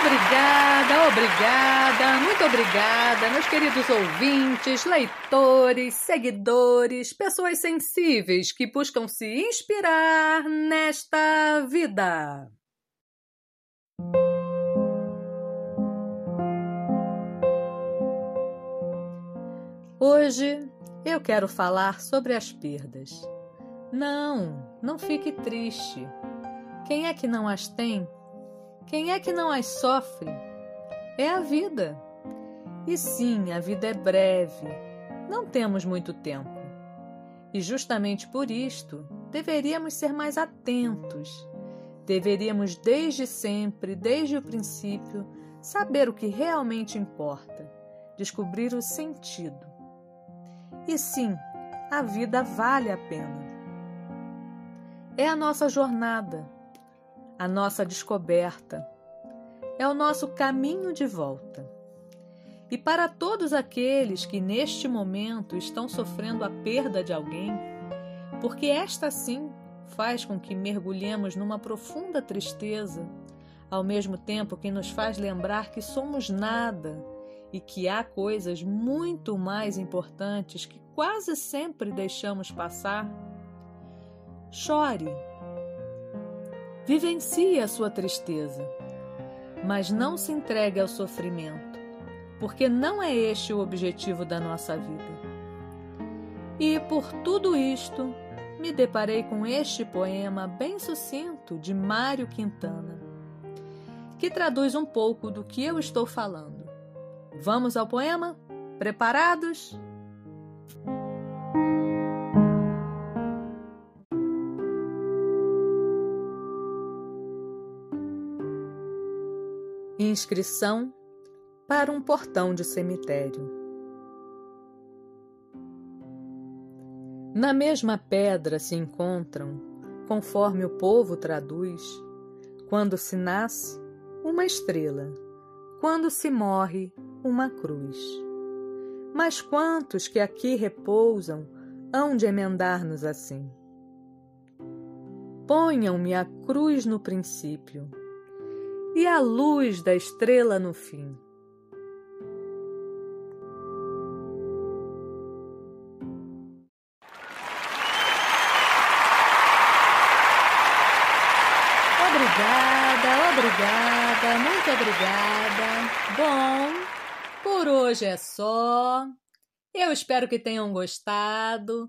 Obrigada, obrigada, muito obrigada, meus queridos ouvintes, leitores, seguidores, pessoas sensíveis que buscam se inspirar nesta vida. Hoje eu quero falar sobre as perdas. Não, não fique triste. Quem é que não as tem? Quem é que não as sofre? É a vida. E sim, a vida é breve. Não temos muito tempo. E justamente por isto, deveríamos ser mais atentos. Deveríamos, desde sempre, desde o princípio, saber o que realmente importa, descobrir o sentido. E sim, a vida vale a pena. É a nossa jornada a nossa descoberta, é o nosso caminho de volta. E para todos aqueles que neste momento estão sofrendo a perda de alguém, porque esta sim faz com que mergulhemos numa profunda tristeza, ao mesmo tempo que nos faz lembrar que somos nada e que há coisas muito mais importantes que quase sempre deixamos passar. Chore Vivencie a sua tristeza, mas não se entregue ao sofrimento, porque não é este o objetivo da nossa vida. E por tudo isto, me deparei com este poema bem sucinto de Mário Quintana, que traduz um pouco do que eu estou falando. Vamos ao poema? Preparados? Inscrição para um portão de cemitério. Na mesma pedra se encontram, conforme o povo traduz, quando se nasce, uma estrela, quando se morre, uma cruz. Mas quantos que aqui repousam hão de emendar-nos assim? Ponham-me a cruz no princípio e a luz da estrela no fim. Obrigada, obrigada, muito obrigada. Bom, por hoje é só. Eu espero que tenham gostado.